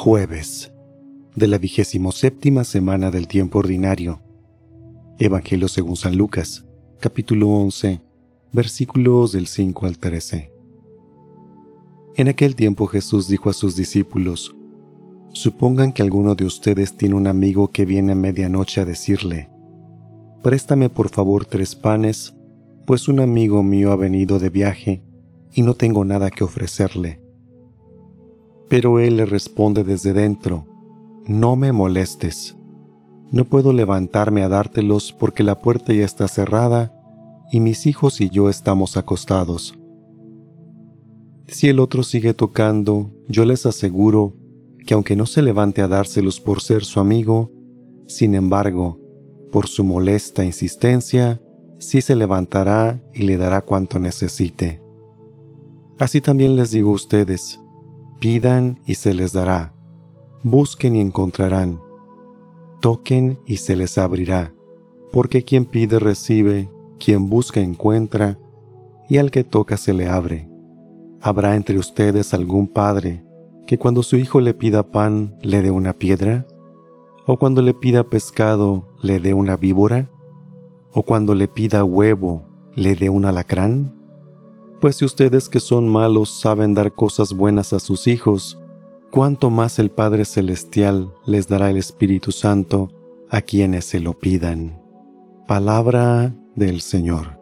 Jueves de la vigésimo séptima semana del tiempo ordinario. Evangelio según San Lucas, capítulo 11, versículos del 5 al 13. En aquel tiempo Jesús dijo a sus discípulos, Supongan que alguno de ustedes tiene un amigo que viene a medianoche a decirle, Préstame por favor tres panes, pues un amigo mío ha venido de viaje y no tengo nada que ofrecerle. Pero él le responde desde dentro, No me molestes. No puedo levantarme a dártelos porque la puerta ya está cerrada y mis hijos y yo estamos acostados. Si el otro sigue tocando, yo les aseguro que aunque no se levante a dárselos por ser su amigo, sin embargo, por su molesta insistencia, sí se levantará y le dará cuanto necesite. Así también les digo a ustedes, pidan y se les dará, busquen y encontrarán, toquen y se les abrirá, porque quien pide recibe, quien busca encuentra, y al que toca se le abre. ¿Habrá entre ustedes algún padre que cuando su hijo le pida pan le dé una piedra? ¿O cuando le pida pescado le dé una víbora? ¿O cuando le pida huevo le dé un alacrán? Pues si ustedes que son malos saben dar cosas buenas a sus hijos, cuánto más el Padre Celestial les dará el Espíritu Santo a quienes se lo pidan. Palabra del Señor.